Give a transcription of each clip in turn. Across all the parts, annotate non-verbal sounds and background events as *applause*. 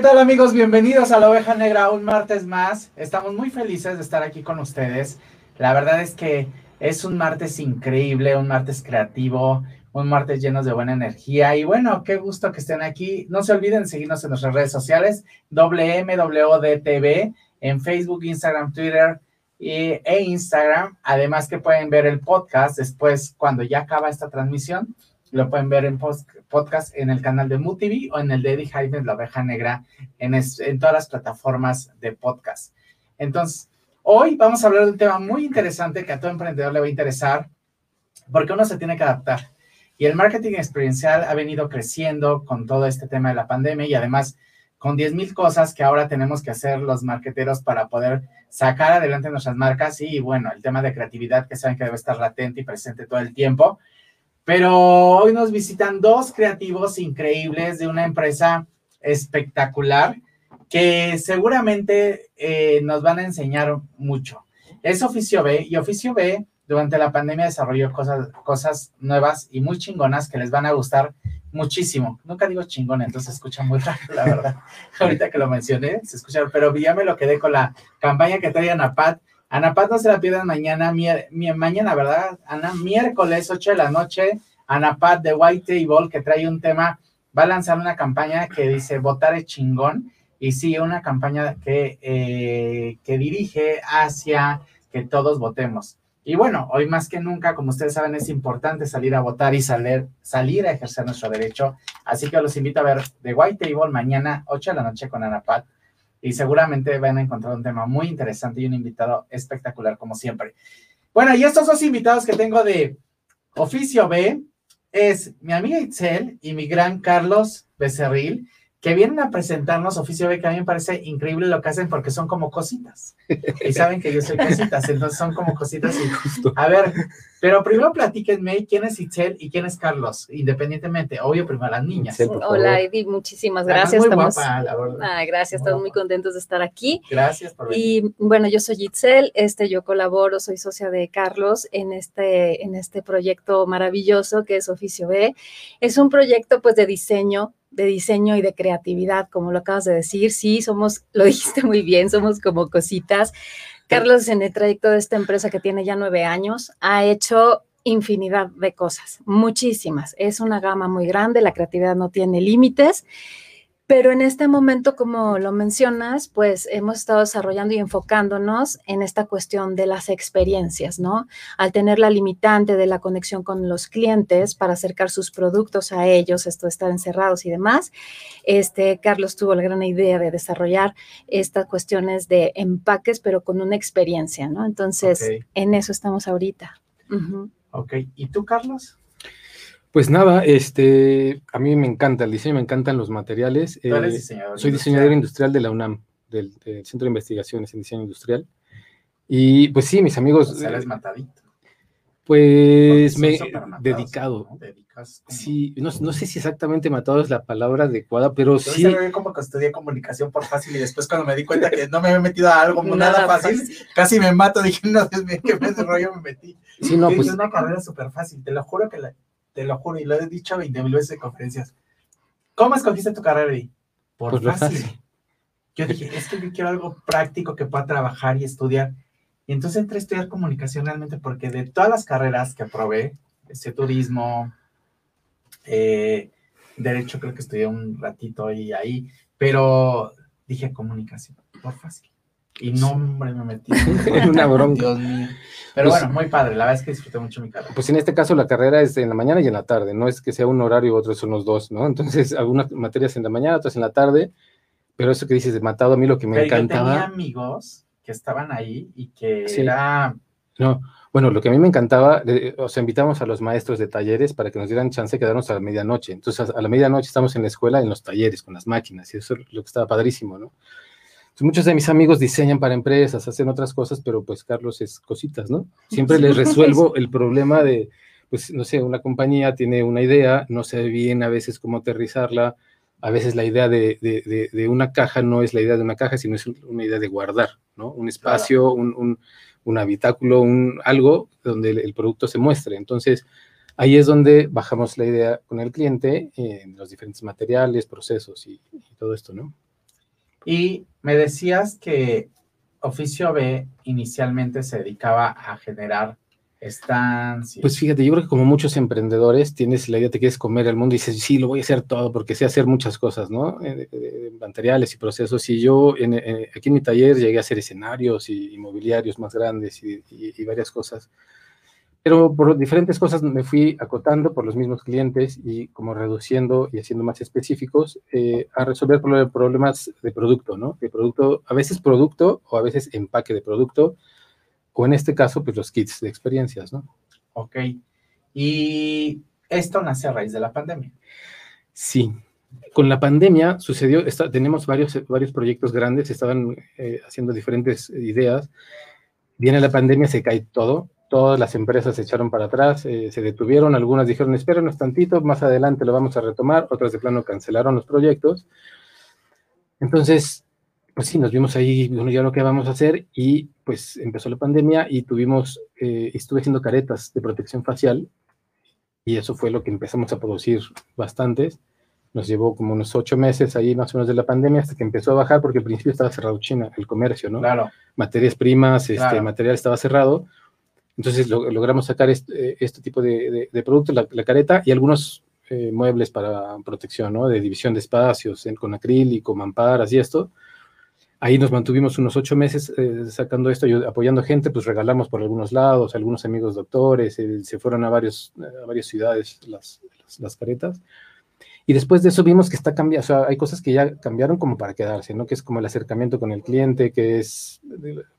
¿qué tal amigos? Bienvenidos a la Oveja Negra un martes más. Estamos muy felices de estar aquí con ustedes. La verdad es que es un martes increíble, un martes creativo, un martes lleno de buena energía. Y bueno, qué gusto que estén aquí. No se olviden seguirnos en nuestras redes sociales, WMWDTV, en Facebook, Instagram, Twitter e Instagram. Además que pueden ver el podcast después, cuando ya acaba esta transmisión lo pueden ver en podcast en el canal de MUTV o en el de Eddie Jaime, La Oveja Negra, en, en todas las plataformas de podcast. Entonces, hoy vamos a hablar de un tema muy interesante que a todo emprendedor le va a interesar, porque uno se tiene que adaptar. Y el marketing experiencial ha venido creciendo con todo este tema de la pandemia y además con 10 mil cosas que ahora tenemos que hacer los marketeros para poder sacar adelante nuestras marcas y bueno, el tema de creatividad que saben que debe estar latente y presente todo el tiempo. Pero hoy nos visitan dos creativos increíbles de una empresa espectacular que seguramente eh, nos van a enseñar mucho. Es Oficio B y Oficio B durante la pandemia desarrolló cosas, cosas nuevas y muy chingonas que les van a gustar muchísimo. Nunca digo chingón, entonces se escucha muy raro, la verdad. *laughs* Ahorita que lo mencioné, se escucha, pero ya me lo quedé con la campaña que trae Anapat Anapat no se la pierdan mañana, mañana, ¿verdad? Ana, miércoles 8 de la noche, Anapat de White Table, que trae un tema, va a lanzar una campaña que dice votar es chingón, y sí, una campaña que, eh, que dirige hacia que todos votemos. Y bueno, hoy más que nunca, como ustedes saben, es importante salir a votar y salir, salir a ejercer nuestro derecho. Así que los invito a ver The White Table mañana, 8 de la noche con Anapat y seguramente van a encontrar un tema muy interesante y un invitado espectacular como siempre. Bueno, y estos dos invitados que tengo de Oficio B es mi amiga Itzel y mi gran Carlos Becerril que vienen a presentarnos Oficio B, que a mí me parece increíble lo que hacen porque son como cositas. Y saben que yo soy cositas, entonces son como cositas. Y, a ver, pero primero platíquenme quién es Itzel y quién es Carlos, independientemente, obvio, primero las niñas. Hola, Eddie, muchísimas gracias. Muy guapa, la verdad. gracias, estamos muy contentos de estar aquí. Gracias por venir. Y bueno, yo soy Itzel, este, yo colaboro, soy socia de Carlos en este, en este proyecto maravilloso que es Oficio B. Es un proyecto pues de diseño de diseño y de creatividad, como lo acabas de decir. Sí, somos, *laughs* lo dijiste muy bien, somos como cositas. Carlos, en el trayecto de esta empresa que tiene ya nueve años, ha hecho infinidad de cosas, muchísimas. Es una gama muy grande, la creatividad no tiene límites pero en este momento, como lo mencionas, pues hemos estado desarrollando y enfocándonos en esta cuestión de las experiencias, ¿no? Al tener la limitante de la conexión con los clientes para acercar sus productos a ellos, esto de estar encerrados y demás, este, Carlos tuvo la gran idea de desarrollar estas cuestiones de empaques, pero con una experiencia, ¿no? Entonces, en eso estamos ahorita. Ok, ¿y tú, Carlos? Pues nada, este, a mí me encanta el diseño, me encantan los materiales. Eh, diseñador soy diseñador industrial de la UNAM, del, Centro de Investigaciones en Diseño Industrial. Y pues sí, mis amigos. O eres matadito. Pues me dedicado. Sí, no, no, sé si exactamente matado es la palabra adecuada, pero Yo sí. Yo como que estudié comunicación por fácil y después cuando me di cuenta *laughs* que no me había metido a algo nada, fácil, casi me mato, *laughs* dije, no, Dios mío, qué rollo me metí. Sí, no, pues. Es una carrera súper fácil, te lo juro que la, te lo juro, y lo he dicho 20 mil veces en conferencias. ¿Cómo escogiste tu carrera, ahí? Por, fácil. Yo dije, es que yo quiero algo práctico que pueda trabajar y estudiar. Y entonces entré a estudiar comunicación realmente porque de todas las carreras que probé, ese turismo, eh, derecho creo que estudié un ratito y ahí, pero dije comunicación, por fácil. Y no, hombre, me metí *laughs* en una bronca. Dios mío. Pero pues bueno, muy padre, la verdad es que disfruté mucho mi carrera. Pues en este caso la carrera es en la mañana y en la tarde, no es que sea un horario y otro son los dos, ¿no? Entonces, *laughs* algunas materias en la mañana, otras en la tarde, pero eso que dices de matado, a mí lo que me pero encantaba. Yo tenía amigos que estaban ahí y que era. No, bueno, lo que a mí me encantaba, o sea, invitamos a los maestros de talleres para que nos dieran chance de quedarnos a la medianoche. Entonces, a la medianoche estamos en la escuela, en los talleres, con las máquinas, y eso es lo que estaba padrísimo, ¿no? Muchos de mis amigos diseñan para empresas, hacen otras cosas, pero pues Carlos es cositas, ¿no? Siempre les resuelvo el problema de, pues no sé, una compañía tiene una idea, no sabe bien a veces cómo aterrizarla, a veces la idea de, una caja no es la idea de una caja, sino es una idea de guardar, ¿no? Un espacio, un, habitáculo, un, algo donde el, producto se muestre. Entonces, Ahí es donde bajamos la idea con el cliente en los diferentes materiales, procesos y, y todo esto, ¿no? Y me decías que Oficio B inicialmente se dedicaba a generar estancias. Pues fíjate, yo creo que como muchos emprendedores tienes la idea, te quieres comer el mundo y dices, sí, lo voy a hacer todo porque sé hacer muchas cosas, ¿no? Eh, materiales y procesos. Y yo eh, aquí en mi taller llegué a hacer escenarios y inmobiliarios más grandes y, y varias cosas. Pero por diferentes cosas me fui acotando por los mismos clientes y como reduciendo y haciendo más específicos eh, a resolver problemas de producto, ¿no? De producto, a veces producto o a veces empaque de producto, o en este caso, pues los kits de experiencias, ¿no? Ok. Y esto nace a raíz de la pandemia. Sí. Con la pandemia sucedió, está, tenemos varios, varios proyectos grandes, estaban eh, haciendo diferentes ideas. Viene la pandemia, se cae todo, todas las empresas se echaron para atrás, eh, se detuvieron, algunas dijeron, espérenos tantito, más adelante lo vamos a retomar, otras de plano cancelaron los proyectos. Entonces, pues sí, nos vimos ahí, bueno, ya lo que vamos a hacer, y pues empezó la pandemia y tuvimos, eh, estuve haciendo caretas de protección facial, y eso fue lo que empezamos a producir bastantes. Nos llevó como unos ocho meses ahí más o menos de la pandemia hasta que empezó a bajar porque al principio estaba cerrado China, el comercio, ¿no? Claro. Materias primas, este, material estaba cerrado entonces logramos sacar este, este tipo de, de, productos, la, careta y algunos eh, muebles para protección, ¿no? De división de espacios con acrílico, mamparas y esto. Ahí nos mantuvimos unos ocho meses eh, sacando esto y apoyando gente, pues regalamos por algunos lados, algunos amigos doctores, se fueron a, varios, a varias ciudades las, las, las, caretas. Y después de eso vimos que está cambiando, o sea, hay cosas que ya cambiaron como para quedarse, ¿no? Que es como el acercamiento con el cliente, que es,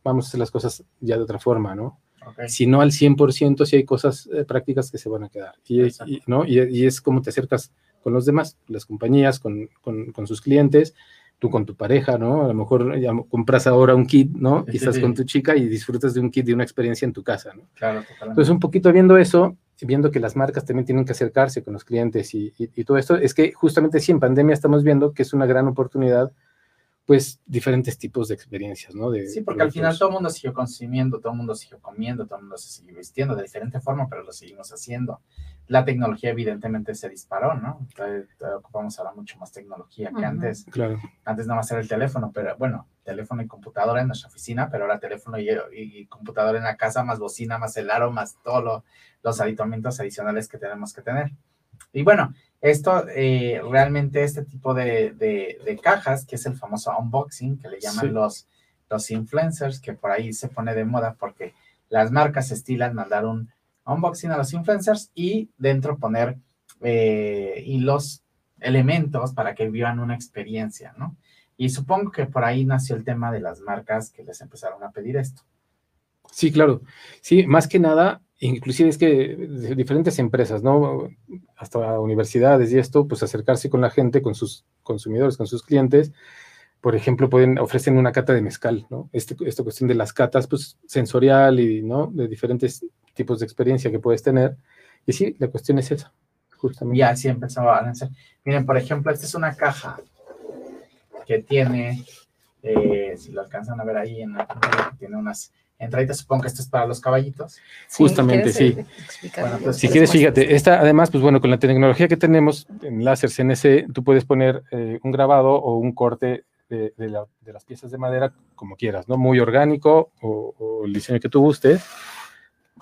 vamos a hacer las cosas ya de otra forma, ¿no? Si no al 100%, si hay cosas eh, prácticas que se van a quedar. Y, ¿no? Y, es como te acercas con los demás, las compañías, con, con, con, sus clientes, tú con tu pareja, ¿no? A lo mejor ya compras ahora un kit, ¿no? Y estás con tu chica y disfrutas de un kit, de una experiencia en tu casa, ¿no? Claro, Entonces, un poquito viendo eso, viendo que las marcas también tienen que acercarse con los clientes y, y todo esto, es que justamente sí, en pandemia estamos viendo que es una gran oportunidad pues diferentes tipos de experiencias, ¿no? De, sí, porque al final todo el mundo siguió consumiendo, todo el mundo siguió comiendo, todo el mundo se siguió vistiendo de diferente forma, pero lo seguimos haciendo. La tecnología evidentemente se disparó, ¿no? Entonces, ocupamos ahora mucho más tecnología que antes. Claro. Antes nada más era el teléfono, pero bueno, teléfono y computadora en nuestra oficina, pero ahora teléfono y, y computadora en la casa, más bocina, más el aro, más todos los aditamientos adicionales que tenemos que tener. Y bueno, esto eh, realmente este tipo de, de, cajas, que es el famoso unboxing, que le llaman los, los influencers, que por ahí se pone de moda porque las marcas estilan mandar un unboxing a los influencers y dentro poner eh, y los elementos para que vivan una experiencia, ¿no? Y supongo que por ahí nació el tema de las marcas que les empezaron a pedir esto. Sí, claro. Sí, más que nada, inclusive es que diferentes empresas, ¿no? Hasta universidades y esto, pues acercarse con la gente, con sus consumidores, con sus clientes. Por ejemplo, pueden ofrecen una cata de mezcal, ¿no? Este, esta cuestión de las catas, pues sensorial y, ¿no? De diferentes tipos de experiencia que puedes tener. Y sí, la cuestión es esa, justamente. Y así empezaba a hacer. Miren, por ejemplo, esta es una caja que tiene, eh, si lo alcanzan a ver ahí en la tiene unas entraditas, supongo que esto es para los caballitos. Justamente, sí. Pues, si quieres, fíjate, esta además, pues bueno, con la tecnología que tenemos en láser CNC, tú puedes poner eh, un grabado o un corte de, las piezas de madera como quieras, ¿no? Muy orgánico o, el diseño que tú gustes.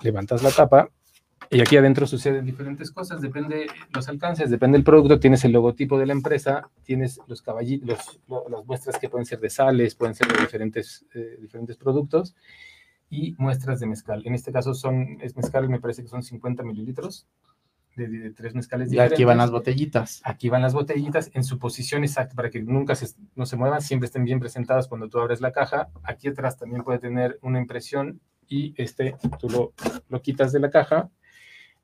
Levantas la tapa y aquí adentro suceden diferentes cosas, depende los alcances, depende del producto, tienes el logotipo de la empresa, tienes los caballitos, las muestras que pueden ser de sales, pueden ser de diferentes, eh, diferentes productos, y muestras de mezcal. En este caso son, es mezcal, me parece que son 50 mililitros de, tres mezcales Y aquí van las botellitas. Aquí van las botellitas en su posición exacta para que nunca se, no se muevan, siempre estén bien presentadas cuando tú abres la caja. Aquí atrás también puede tener una impresión y este tú lo, lo quitas de la caja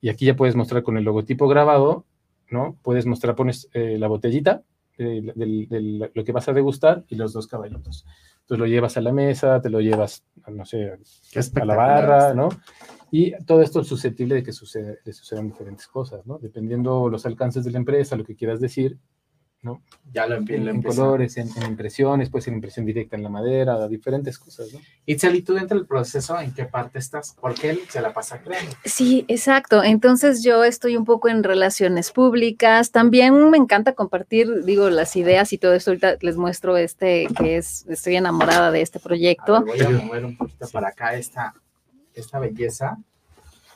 y aquí ya puedes mostrar con el logotipo grabado, ¿no? Puedes mostrar, pones eh, la botellita de, de, lo que vas a degustar y los dos caballitos. Entonces lo llevas a la mesa, te lo llevas, no sé, a la barra, ¿no? Y todo esto es susceptible de que suceda, le sucedan diferentes cosas, ¿no? Dependiendo los alcances de la empresa, lo que quieras decir, ¿no? Ya lo empie- En, lo en colores, en, en impresiones, puede ser impresión directa en la madera, diferentes cosas, ¿no? Itzel, ¿y tú dentro del proceso en qué parte estás? Porque él se la pasa creando. Sí, exacto. Entonces yo estoy un poco en relaciones públicas. También me encanta compartir, digo, las ideas y todo esto. Ahorita les muestro este, que es, estoy enamorada de este A proyecto. ver, voy a mover un poquito para acá esta, esta belleza,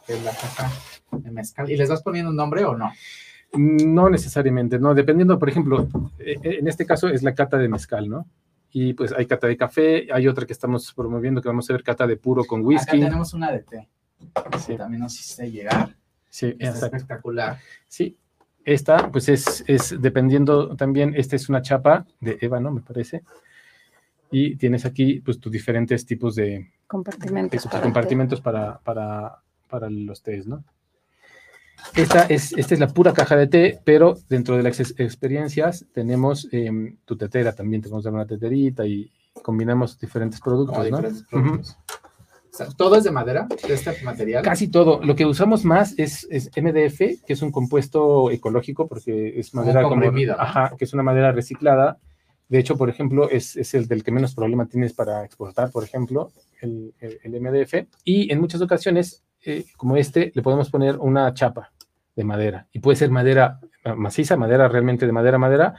que es la caja de mezcal. ¿Y les vas poniendo un nombre o no? No necesariamente, no, dependiendo, por ejemplo, eh, eh, en este caso es la cata de mezcal, ¿no? Y pues hay cata de café, hay otra que estamos promoviendo que vamos a ver cata de puro con Acá whisky. tenemos una de té, que también nos hiciste llegar. sí, exacto. espectacular. Sí, esta pues es, es dependiendo también, esta es una chapa de ébano, me parece. Y tienes aquí pues tus diferentes tipos de, Compartimentos. para compartimentos para, para, para los tés, ¿no? Esta es, esta es la pura caja de té, pero dentro de las ex- experiencias tenemos em, tu tetera también, tenemos una teterita y combinamos diferentes productos, ¿no? diferentes productos. O sea, ¿Todo es de madera? ¿De este material? Casi todo. Lo que usamos más es, es MDF, que es un compuesto ecológico porque es madera como, comprimido, ¿no? ajá, que es una madera reciclada. De hecho, por ejemplo, es, es el del que menos problema tienes para exportar, por ejemplo, el, el- el MDF. Y en muchas ocasiones, eh, como este, le podemos poner una chapa de madera. Y puede ser madera maciza, madera realmente de madera, madera,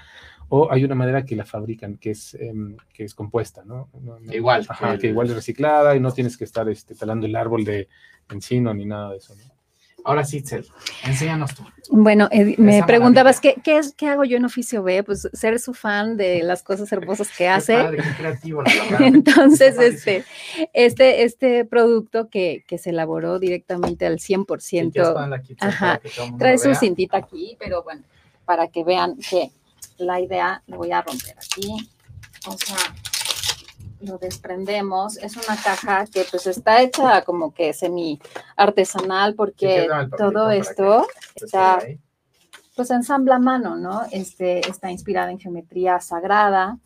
o hay una madera que la fabrican, que es, em, que es compuesta, ¿no? No- no- Igual. Ajá, el- que igual es reciclada y no tienes que estar este, talando el árbol de encino ni nada de eso. ¿no? Ahora sí, Itzel, enséñanos tú. Bueno, eh, me preguntabas, ¿qué, qué, es, ¿qué hago yo en oficio B? Pues ser su fan de las cosas hermosas que Qué hace. padre, qué creativo, la *laughs* verdad. Entonces, este, este, este producto que, que se elaboró directamente al Si 100%, quieres ponerla aquí, Itzel, Ajá. para que todo el mundo trae su cintita aquí, pero bueno, para que vean que la idea, lo voy a romper aquí, o sea, lo desprendemos, es una caja que pues está hecha como que semi artesanal porque todo esto está pues ensambla a mano, ¿no? Este, está inspirada en geometría sagrada,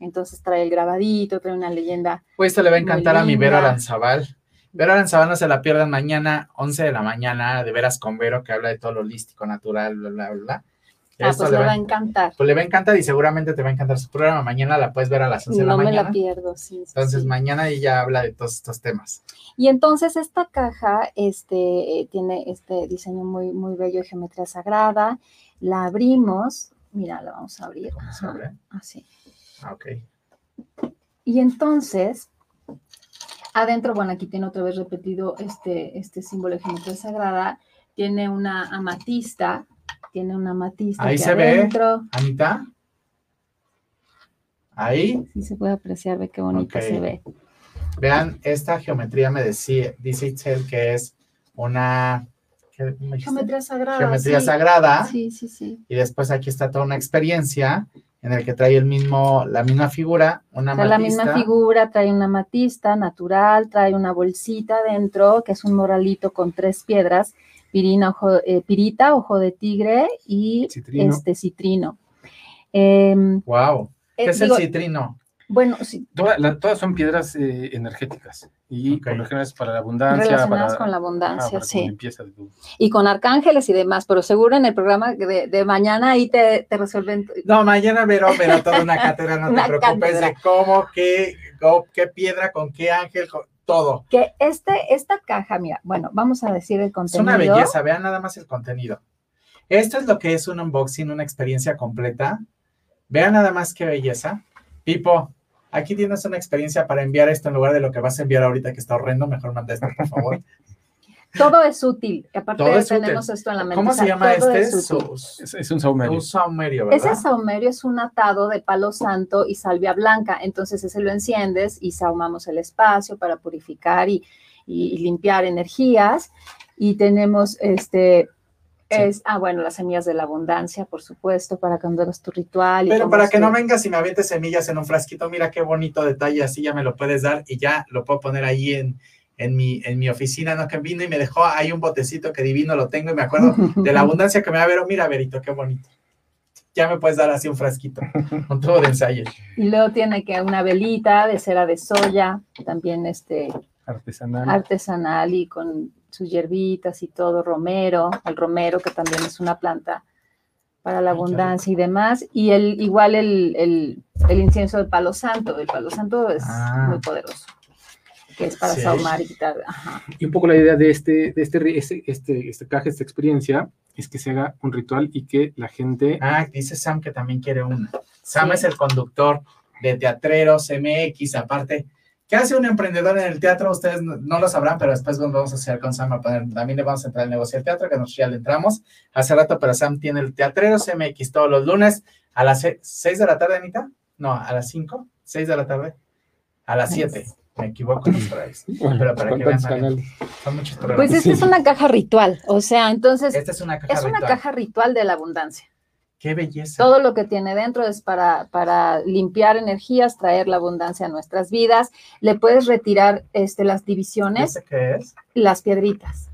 entonces trae el grabadito, trae una leyenda. Pues esto le va a encantar a mi Vero. Aranzabal. Vero Aranzabal no se la pierdan mañana, 11 de la mañana, de veras con Vero, que habla de todo lo holístico, natural, bla, bla, bla. Ah, Esto pues le va va a encantar. pues le va a encantar y seguramente te va a encantar su programa. Mañana la puedes ver a las 11 de la No me mañana. la pierdo, sí. Entonces sí. mañana ella habla de todos estos temas. Y entonces esta caja este, eh, tiene este diseño muy, muy bello de geometría sagrada. La abrimos. Mira, la vamos a abrir. ¿Se abre? Así. Ah, ok. Y entonces, adentro, bueno, aquí tiene otra vez repetido este, este símbolo de geometría sagrada. Tiene una amatista. Tiene una amatista. Ahí aquí se ve. adentro. Anita. Ahí, Sí se puede apreciar, ve qué bonita Ok. se ve. vean, esta geometría me decía, dice Itzel que es una ¿qué me dijiste? Geometría sagrada. Geometría sí. sagrada. Sí, sí, sí. Y después aquí está toda una experiencia en el que trae el mismo, la misma figura, una Trae la misma figura, trae una matista natural, trae una bolsita dentro, que es un moralito con tres piedras, pirina, ojo, eh, pirita, ojo de tigre y Citrino. este citrino. Em, Wow. ¿Qué eh, es digo, el citrino? bueno, sí, Toda- la- todas son piedras eh, energéticas y Ok. por lo general es para la abundancia, relacionadas para, con la abundancia, para como sí. limpieza de Y con arcángeles y demás, pero seguro en el programa de, de mañana ahí te, te resuelven. No, mañana verá toda una cátedra, no *laughs* Una te preocupes cátedra. de cómo, qué, qué piedra, con qué ángel, con- todo. Que este, esta caja, mira, bueno, vamos a decir el Es contenido. una belleza, vean nada más el contenido. Esto es lo que es un unboxing, una experiencia completa. Vean nada más qué belleza. Pipo, aquí tienes una experiencia para enviar esto en lugar de lo que vas a enviar ahorita que está horrendo. Mejor manda esto, por favor. *laughs* Todo es útil. Aparte Todo es tenemos esto en la mente. ¿Cómo o se llama todo este? es un saumerio. un saumerio, ¿verdad? Ese saumerio es un atado de palo santo y salvia blanca. Entonces ese lo enciendes y sahumamos el espacio para purificar y, y- y limpiar energías. Y tenemos este, Sí. es, ah, bueno, las semillas de la abundancia, por supuesto, para cuando hagas tu ritual. y Pero para que no vengas y me avientes semillas en un frasquito, mira qué bonito detalle, así ya me lo puedes dar y ya lo puedo poner ahí en, en, mi, en mi oficina, ¿no? Que vino y me dejó ahí un botecito que divino lo tengo y me acuerdo de la *laughs* abundancia que me da Vero. Mira, Verito, qué bonito. Ya me puedes dar así un frasquito, un tubo de ensayo. Y luego tiene que una velita de cera de soya, también este artesanal. artesanal y con sus hierbitas y todo, romero, el romero que también es una planta para la qué abundancia y demás. Y el, igual el, el- el incienso del palo santo. El palo santo es Ah. muy poderoso, que es para Sí. saumar y quitar. Ajá. Y un poco la idea de este, de este, este, este, este caja, esta experiencia, es que se haga un ritual y que la gente Ah, dice Sam que también quiere una. Sam Sí. es el conductor de Teatreros MX, aparte. ¿Qué hace un emprendedor en el teatro? Ustedes no, no lo sabrán, pero después nos vamos a hacer con Sam. a poner- también le vamos a entrar al negocio del teatro, que nosotros ya le entramos hace rato, pero Sam tiene el Teatreros MX todos los lunes a las 6 de la tarde, Anita. No, a las 5, 6 de la tarde, a las 7. Me equivoco en los. *laughs* Bueno, Pero para que ¿cuántos vean? Son muchos programas. Pues esta Sí. es una caja ritual. O sea, entonces Esta es una caja es una ritual. caja ritual de la abundancia. Qué belleza. Todo lo que tiene dentro es para, para limpiar energías, traer la abundancia a nuestras vidas. Le puedes retirar este, las divisiones, ¿Este qué es? las piedritas.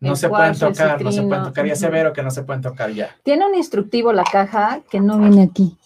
No El se pueden cuarzo, tocar, no se pueden tocar. Ya se ujú. vero que no se pueden tocar ya. Tiene un instructivo la caja que no viene aquí,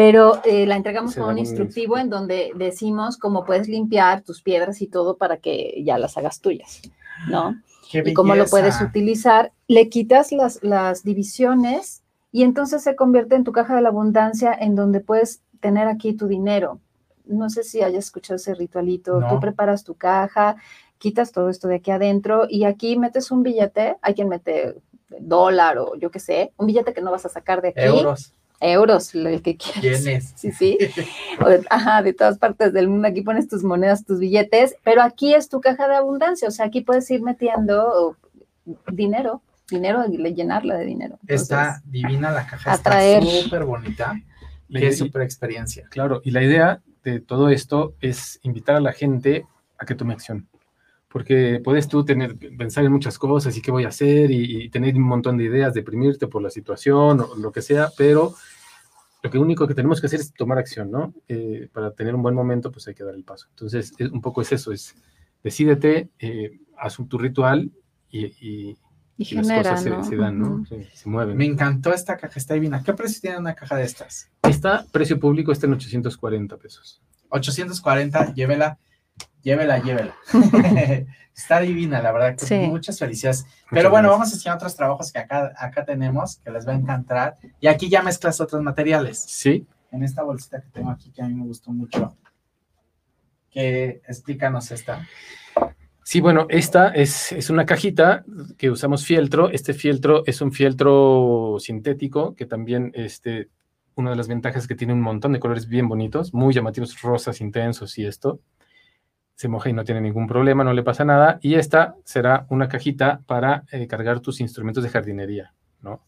pero eh, la entregamos con un instructivo en donde decimos cómo puedes limpiar tus piedras y todo para que ya las hagas tuyas, ¿no? Qué y cómo lo puedes utilizar. Le quitas las, las divisiones y entonces se convierte en tu caja de la abundancia en donde puedes tener aquí tu dinero. No sé si hayas escuchado ese ritualito. No. Tú preparas tu caja, quitas todo esto de aquí adentro y aquí metes un billete. Hay quien mete dólar o yo qué sé, un billete que no vas a sacar de aquí. Euros, Euros, el que quieras. yenes. *laughs* Sí, sí. Ajá, de todas partes del mundo. Aquí pones tus monedas, tus billetes, pero aquí es tu caja de abundancia. O sea, aquí puedes ir metiendo dinero, dinero llenarla de dinero. Está divina la caja, atraer. está súper bonita. Qué súper experiencia. Claro, y la idea de todo esto es invitar a la gente a que tome acción. Porque puedes tú tener, pensar en muchas cosas y qué voy a hacer y, y tener un montón de ideas, deprimirte por la situación o lo que sea, pero lo que único que tenemos que hacer es tomar acción, ¿no? Eh, para tener un buen momento, pues hay que dar el paso. Entonces, es- un poco es eso, es decídete, eh, haz un- tu ritual y, y- y y las cosas se, ¿no? se dan, ¿no? Se, se mueven. Me encantó esta caja, está divina. ¿Qué precio tiene una caja de estas? Está, precio público está en 840 pesos. 840, llévela, llévela, llévela. *laughs* está divina, la verdad. que Sí. Muchas felicidades. Muchas Pero bueno, gracias. vamos a enseñar otros trabajos que acá, acá tenemos, que les va a encantar. Y aquí ya mezclas otros materiales. Sí, En esta bolsita que tengo aquí, que a mí me gustó mucho. Que explícanos esta. Sí, bueno, esta es, es una cajita que usamos fieltro. Este fieltro es un fieltro sintético que también, este, una de las ventajas es que tiene un montón de colores bien bonitos, muy llamativos, rosas intensos y esto. Se moja y no tiene ningún problema, no le pasa nada. Y esta será una cajita para eh, cargar tus instrumentos de jardinería, ¿no?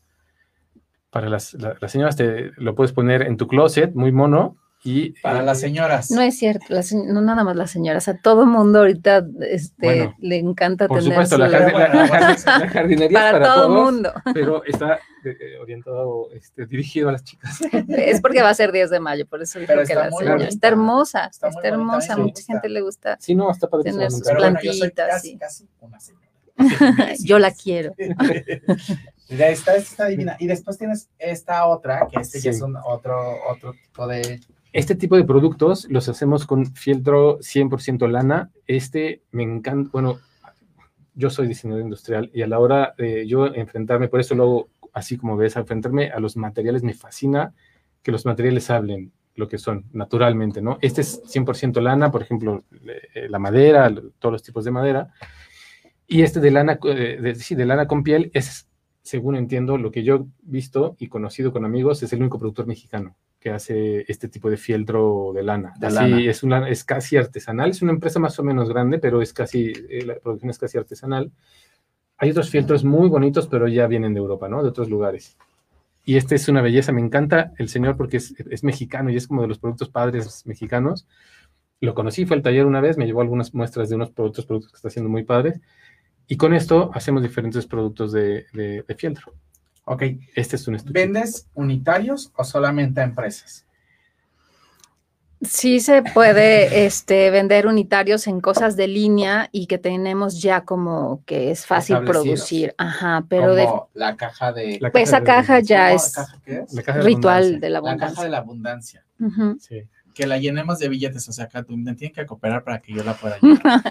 Para las, la- las señoras te lo puedes poner en tu closet, muy mono. Y, Para eh, las señoras. No es cierto, las no nada más las señoras, a todo mundo ahorita este, Bueno, le encanta por tener supuesto, la, la- Bueno, la- jardinería para, para todo todos. mundo. *laughs* pero está eh, orientado, este, dirigido a las chicas. *laughs* Es porque va a ser 10 de mayo, por eso dijo Pero que está la señora. bonita. Está hermosa, Está bonita, hermosa, mucha gusta. gente le gusta. Sí, no, está padrísimo. Tener sus Pero encanta. bueno, yo soy plantitas, casi, sí. casi una señora. *laughs* Yo la quiero. Esta, esta está divina. Y después tienes esta otra, que este ya Sí. es un otro, otro tipo de. Este tipo de productos los hacemos con fieltro 100% lana. Este me encanta, bueno, yo soy diseñador industrial y a la hora de yo enfrentarme, por eso luego, así como ves, enfrentarme a los materiales, me fascina que los materiales hablen lo que son naturalmente, ¿no? Este es 100% lana, por ejemplo, eh, la madera, todos los tipos de madera. Y este de lana, eh, de, sí, de lana con piel es, según entiendo, lo que yo he visto y conocido con amigos, es el único productor mexicano que hace este tipo de fieltro de lana. De Así, lana. Es, una, es casi artesanal, es una empresa más o menos grande, pero es casi, eh, la producción es casi artesanal. Hay otros fieltros muy bonitos, pero ya vienen de Europa, ¿no? De otros lugares. Y este es una belleza, me encanta el señor porque es, es mexicano y es como de los productos padres mexicanos. Lo conocí, fue al taller una vez, me llevó algunas muestras de unos otros productos que está haciendo muy padres. Y con esto hacemos diferentes productos de, de, de fieltro. Ok. Este es un estuche. ¿Vendes unitarios o solamente a empresas? Sí se puede este, vender unitarios en cosas de línea y que tenemos ya como que es fácil producir. Ajá, pero de, Como la caja de. La pues esa de- caja ya ¿Cómo es caja qué es? la caja de ritual abundancia. de la La caja de abundancia. la abundancia. Sí. Que la llenemos de billetes, o sea, que tú- me tienen que cooperar para que yo la pueda *laughs* llenar.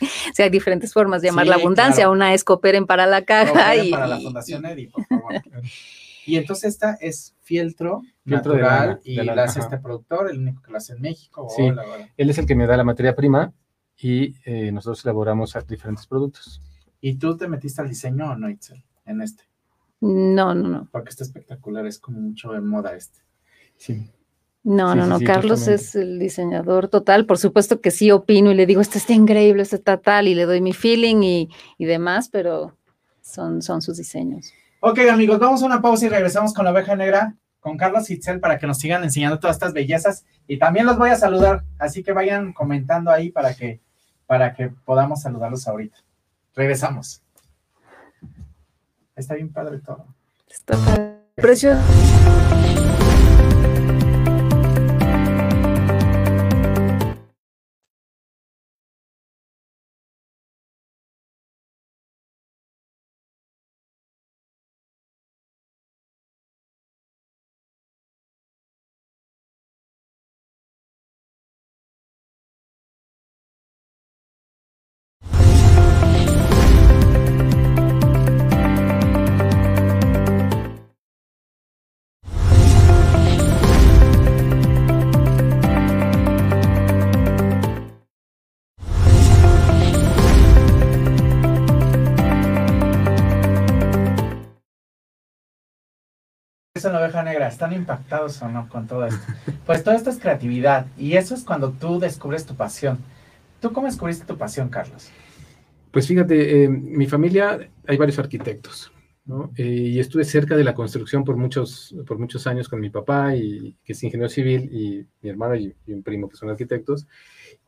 *laughs* O sea, hay diferentes formas de llamar Sí, la abundancia. claro. Una es cooperen para la caja Cooperen y, para la Fundación Edi, por favor. Y entonces esta es fieltro, Fieltro de natural lana, y de lana, la hace ajá. este productor, el único que lo hace en México. Sí. Hola, hola. Él es el que me da la materia prima y eh, nosotros elaboramos diferentes productos. ¿Y tú te metiste al diseño o no, Itzel, en este? no, no, no. Porque está espectacular, es como mucho de moda este. Sí. No, Sí, no, sí, no. sí, Carlos es el diseñador total. Por supuesto que sí opino y le digo, esto está increíble, esto está tal, y le doy mi feeling y, y demás, pero son, son sus diseños. Ok, amigos, vamos a una pausa y regresamos con la oveja negra, con Carlos Itzel, para que nos sigan enseñando todas estas bellezas. Y también los voy a saludar, así que vayan comentando ahí para que, para que podamos saludarlos ahorita. Regresamos. Está bien padre todo. Está padre. precioso. En la oveja negra? ¿Están impactados o no con todo esto? Pues todo esto es creatividad y eso es cuando tú descubres tu pasión. ¿Tú cómo descubriste tu pasión, Carlos? Pues fíjate, eh, mi familia, hay varios arquitectos, ¿no? Eh, y estuve cerca de la construcción por muchos, por muchos años con mi papá, y, que es ingeniero civil, y mi hermano y, y un primo que son arquitectos.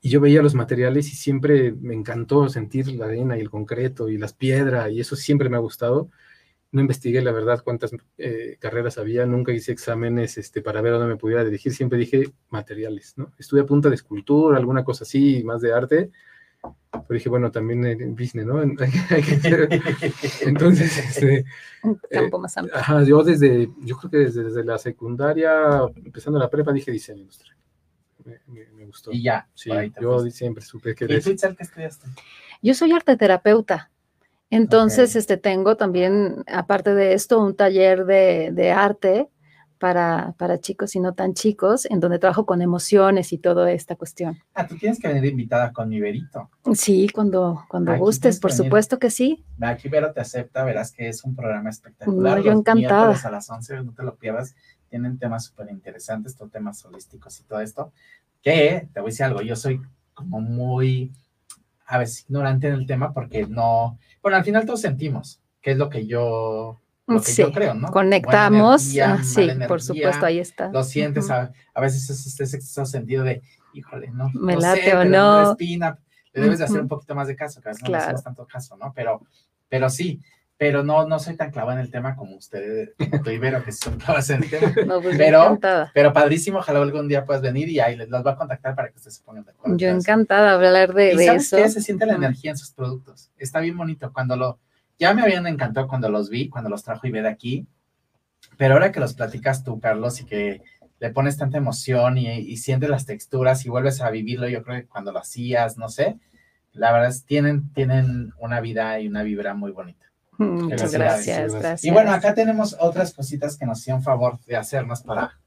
Y yo veía los materiales y siempre me encantó sentir la arena y el concreto y las piedras, y eso siempre me ha gustado. No investigué, la verdad, cuántas eh, carreras había, nunca hice exámenes este, para ver a dónde me pudiera dirigir, siempre dije materiales, ¿no? Estuve a punta de escultura, alguna cosa así, más de arte, pero dije, bueno, también en business, ¿no? *laughs* Entonces, este, Un *laughs* campo más amplio. ajá, yo desde, yo creo que desde, desde la secundaria, empezando la prepa, dije diseño industrial. Me, me- me gustó. Y ya. Sí, yo fuiste. siempre supe que ¿Y tú, Itzel, qué estudiaste? Yo soy arteterapeuta. Entonces, este, tengo también, aparte de esto, un taller de, de arte para, para chicos y no tan chicos, en donde trabajo con emociones y toda esta cuestión. Ah, tú tienes que venir invitada con mi Verito. Sí, cuando, cuando Aquí gustes, por venir. supuesto que sí. Aquí Vero te acepta, verás que es un programa espectacular. No, yo Los encantada. a las 11, no te lo pierdas. Tienen temas súper interesantes, temas holísticos y todo esto. Que, te voy a decir algo, yo soy como muy, a veces, ignorante en el tema porque no, bueno, al final todos sentimos, que es lo que yo, lo que Sí, yo creo, ¿no? Conectamos. Energía, ah, sí, por supuesto, ahí está. Lo sientes, a, a veces es sexto sentido de, híjole, no. Me no late sé, o no. espina. Le debes de hacer un poquito más de caso, que a veces no le hacemos tanto caso, ¿no? Pero, pero sí, pero no, no soy tan clavada en el tema como ustedes, tú Vero, que son clavadas en el tema. *laughs* No, pues Pero- encantada. Pero padrísimo, ojalá algún día puedas venir y ahí les los va a contactar para que ustedes se pongan de acuerdo. Yo encantada de hablar de, ¿Y de sabes eso. qué? Se siente la energía en sus productos. Está bien bonito. Cuando lo, ya me habían encantado cuando los vi, cuando los trajo Iveda aquí, pero ahora que los platicas tú, Carlos, y que le pones tanta emoción y, y sientes las texturas y vuelves a vivirlo, yo creo que cuando lo hacías, no sé, la verdad es tienen, tienen una vida y una vibra muy bonita. *laughs* Muchas gracias. Y bueno, acá tenemos otras cositas que nos hicieron favor de hacernos para,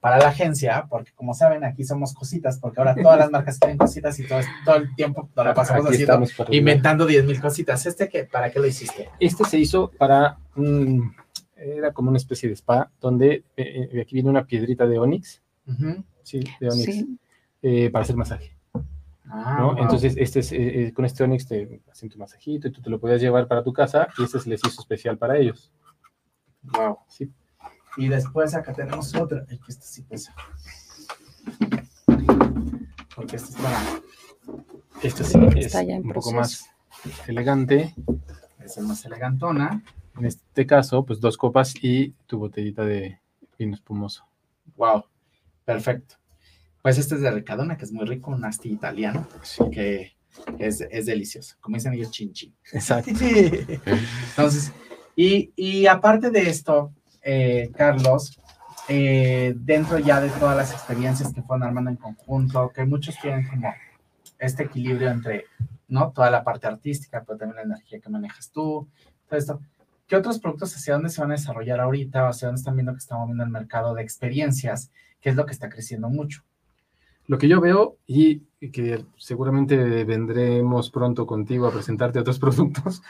para la agencia, porque como saben, aquí somos cositas, porque ahora todas las marcas tienen cositas y todo, todo el tiempo nos la pasamos Aquí haciendo, inventando 10 mil cositas. ¿Este qué? ¿Para qué lo hiciste? Este se hizo para un, era como una especie de spa, donde eh, eh, aquí viene una piedrita de onix, sí, de onix, Sí. eh, para hacer masaje. Ah, ¿no? wow. Entonces, este es, eh, eh, con este Onix te hacen tu masajito y tú te lo podías llevar para tu casa y este se les hizo especial para ellos. Wow. Sí. Y después acá tenemos otra. Ay, que esta sí pesa. Porque esta es para. Este sí Está es ya en un poco más elegante. Es el más elegantona. En este caso, pues dos copas y tu botellita de vino espumoso. Wow. Perfecto. Pues este es de Ricadona, que es muy rico, un asti italiano, que es, es delicioso. Como dicen ellos, chin chin. Exacto. Entonces, y, y aparte de esto, eh, Carlos, eh, dentro ya de todas las experiencias que fueron armando en conjunto, que muchos tienen como este equilibrio entre ¿no? Toda la parte artística, pero también la energía que manejas tú, todo esto. ¿Qué otros productos hacia dónde se van a desarrollar ahorita o hacia dónde están viendo que estamos viendo el mercado de experiencias, que es lo que está creciendo mucho? Lo que yo veo y que seguramente vendremos pronto contigo a presentarte otros *laughs* productos,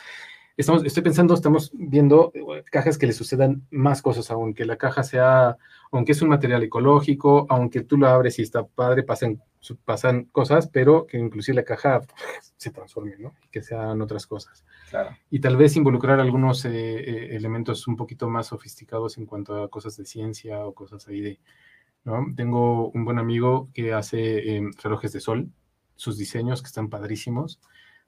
estamos, estoy pensando, estamos viendo eh, cajas que le sucedan más cosas aún, que la caja sea, aunque es un material ecológico, aunque tú lo abres y está padre, pasan, pasan cosas, pero que inclusive la caja *laughs* se transforme, ¿no? Que sean otras cosas. Claro. Y tal vez involucrar algunos eh, eh, elementos un poquito más sofisticados en cuanto a cosas de ciencia o cosas ahí de, ¿no? Tengo un buen amigo que hace em, relojes de sol, sus diseños que están padrísimos.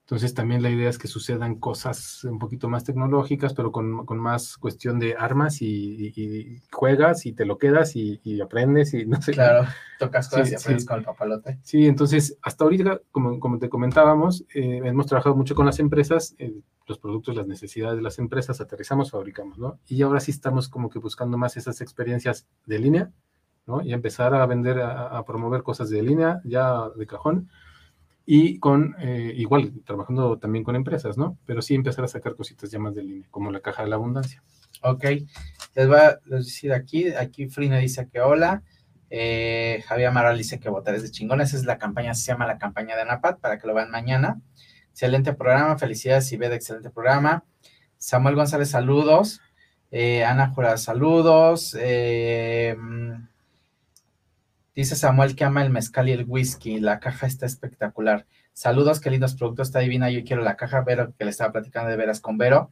Entonces también la idea es que sucedan cosas un poquito más tecnológicas, pero con, con más cuestión de armas y, juegas y te lo quedas y, aprendes y no sé. Claro, tocas cosas y aprendes con el papalote. Sí, entonces hasta ahorita, como, como te comentábamos, eh, hemos trabajado mucho con las empresas, eh, los productos, las necesidades de las empresas, aterrizamos, fabricamos, ¿no? Y ahora sí estamos como que buscando más esas experiencias de línea, Y empezar a vender, a, promover cosas de línea, ya de cajón y con, eh, igual, trabajando también con empresas, ¿no? Pero sí empezar a sacar cositas ya más de línea, como la caja de la abundancia. Ok, les voy a decir aquí, aquí Frina dice que hola, eh, Javier Amaral dice que votar es de chingón, esa es la campaña, se llama la campaña de ANAPAT, para que lo vean mañana. Excelente programa, felicidades y de excelente programa. Samuel González, saludos. Eh, Ana Jura, saludos. Eh, Dice Samuel que ama el mezcal y el whisky. La caja está espectacular. Saludos, qué lindos productos. Está divina. Yo quiero la caja. Vero, que le estaba platicando de veras con Vero.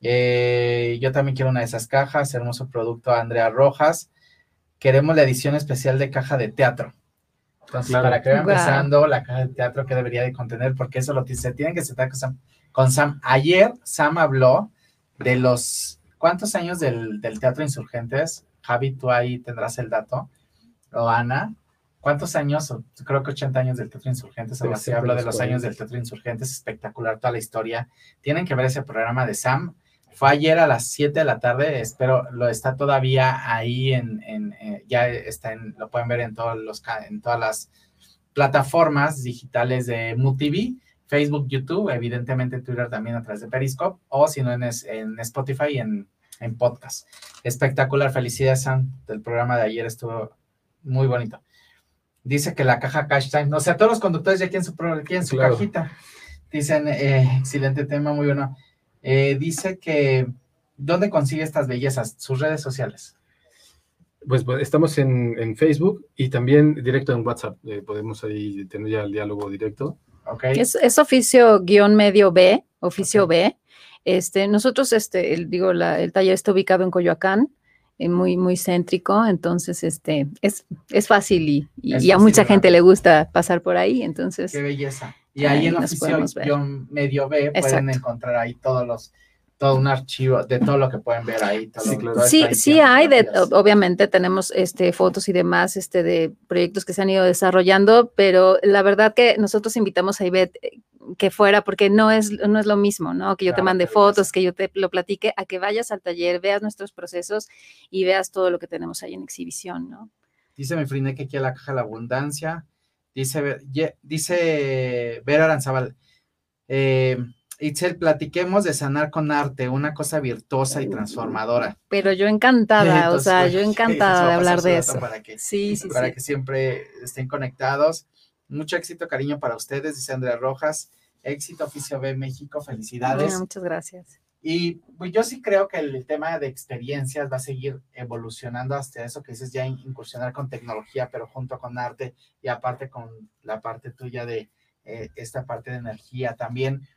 Eh, yo también quiero una de esas cajas. Hermoso producto, Andrea Rojas. Queremos la edición especial de caja de teatro. Entonces, para que vayan empezando la caja de teatro que debería de contener, porque eso lo se tienen que sentar con Sam. Con Sam. Ayer Sam habló de los cuántos años del, del Teatro Insurgentes. Javi, tú ahí tendrás el dato o Ana, ¿cuántos años? Creo que 80 años del Teatro Insurgentes, ahora sí hablo de los años del Teatro Insurgentes, espectacular toda la historia. Tienen que ver ese programa de Sam. Fue ayer a las 7 de la tarde, espero, lo está todavía ahí en, en eh, ya está en, lo pueden ver en todos los, en todas las plataformas digitales de MUTV, Facebook, YouTube, evidentemente Twitter también a través de Periscope, o si no en, en Spotify y en, en podcast. Espectacular, felicidades Sam, del programa de ayer estuvo muy bonito. Dice que la caja Cash Time, o sea, todos los conductores ya quieren su, quieren su cajita. Dicen, eh, excelente tema, muy bueno. Eh, dice que, ¿dónde consigue estas bellezas? Sus redes sociales. Pues, pues estamos en, Facebook y también directo en WhatsApp. Eh, podemos ahí tener ya el diálogo directo. Okay. Es, oficio guion medio B, oficio B. Este, nosotros, este, el, digo, el taller está ubicado en Coyoacán. Eh, muy, muy céntrico, entonces este, es, es fácil y, a mucha gente le gusta pasar por ahí, entonces. Qué belleza. Y ahí, en la oficina medio B pueden encontrar ahí todos los, todo un archivo de todo lo que pueden ver ahí. sí, sí, hay, de, obviamente tenemos este, fotos y demás este, de proyectos que se han ido desarrollando, pero la verdad que nosotros invitamos a Ivette que fuera, porque no es, no es lo mismo, ¿no? Que yo te mande fotos, que yo te lo platique, a que vayas al taller, veas nuestros procesos y veas todo lo que tenemos ahí en exhibición, ¿no? Dice mi frine que aquí la caja de la abundancia. Dice, dice Vera Aranzabal, eh, Itzel, platiquemos de sanar con arte, una cosa virtuosa y transformadora. Pero yo encantada, o sea, yo *laughs* encantada de hablar de eso. Para que, sí, sí, para que siempre estén conectados. Mucho éxito, cariño para ustedes, dice Andrea Rojas. Éxito, Oficio B México, felicidades. muchas gracias. Y pues yo sí creo que el tema de experiencias va a seguir evolucionando hasta eso que dices ya incursionar con tecnología, pero junto con arte y aparte con la parte tuya de eh, esta parte de energía también.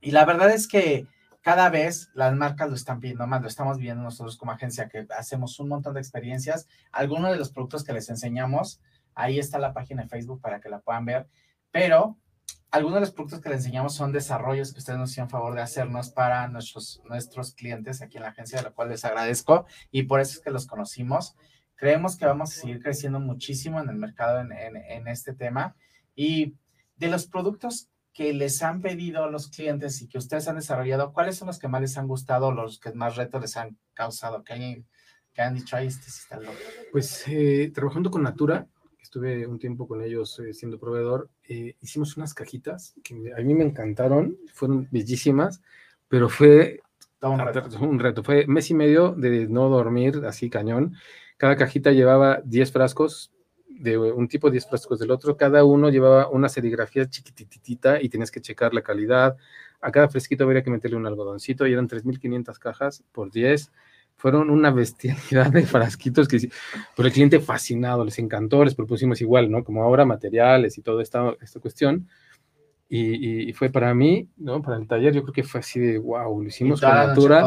Y la verdad es que cada vez las marcas lo están pidiendo más, lo estamos viendo nosotros como agencia que hacemos un montón de experiencias. Algunos de los productos que les enseñamos, ahí está la página de Facebook para que la puedan ver, pero algunos de los productos que le enseñamos son desarrollos que ustedes nos hicieron favor de hacernos para nuestros, nuestros clientes aquí en la agencia, de la cual les agradezco y por eso es que los conocimos. Creemos que vamos a seguir creciendo muchísimo en el mercado en, en, este tema y de los productos que les han pedido los clientes y que ustedes han desarrollado, ¿cuáles son los que más les han gustado, los que más retos les han causado? Que han dicho, ahí este. Pues eh, trabajando con Natura, estuve un tiempo con ellos eh, siendo proveedor, eh, hicimos unas cajitas que a mí me encantaron, fueron bellísimas, pero fue un reto. un reto. Fue mes y medio de no dormir así cañón. Cada cajita llevaba 10 frascos de un tipo, 10 frascos del otro. Cada uno llevaba una serigrafía chiquititita y tenías que checar la calidad. A cada fresquito habría que meterle un algodoncito y eran 3.500 cajas por 10 fueron una bestialidad de frasquitos que por el cliente fascinado, les encantó, les propusimos igual, ¿no? Como ahora materiales y toda esta, esta cuestión. Y, fue para mí, ¿no? Para el taller, yo creo que fue así de wow, lo hicimos con natura.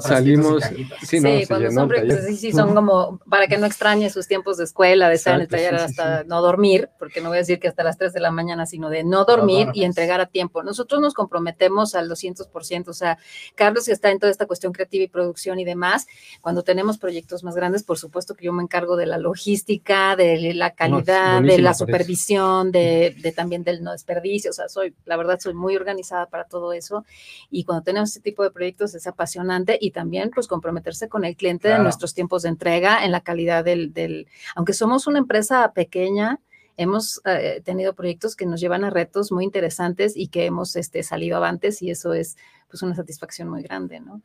Salimos. Sí, no, sí cuando son sí, sí, son como para que no extrañe sus tiempos de escuela, de estar en el taller hasta no dormir, porque no voy a decir que hasta las 3 de la mañana, sino de no dormir y entregar a tiempo. Nosotros nos comprometemos al 200%, o sea, Carlos está en toda esta cuestión creativa y producción y demás. Cuando tenemos proyectos más grandes, por supuesto que yo me encargo de la logística, de la calidad, de la supervisión, de, de también del no desperdicio, o sea, soy la verdad, soy muy organizada para todo eso. Y cuando tenemos este tipo de proyectos es apasionante y también pues comprometerse con el cliente en nuestros tiempos de entrega, en la calidad del, del aunque somos una empresa pequeña, hemos eh, tenido proyectos que nos llevan a retos muy interesantes y que hemos este, salido avantes y eso es pues una satisfacción muy grande, ¿no?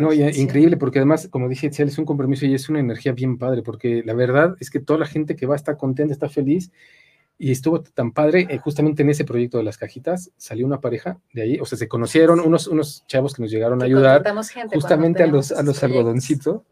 No, increíble, porque además, como dije, es un compromiso y es una energía bien padre, porque la verdad es que toda la gente que va está contenta, está feliz y estuvo tan padre, eh, justamente en ese proyecto de las cajitas, salió una pareja de ahí, o sea, se conocieron unos, unos chavos que nos llegaron a ayudar, justamente a los, a los algodoncitos,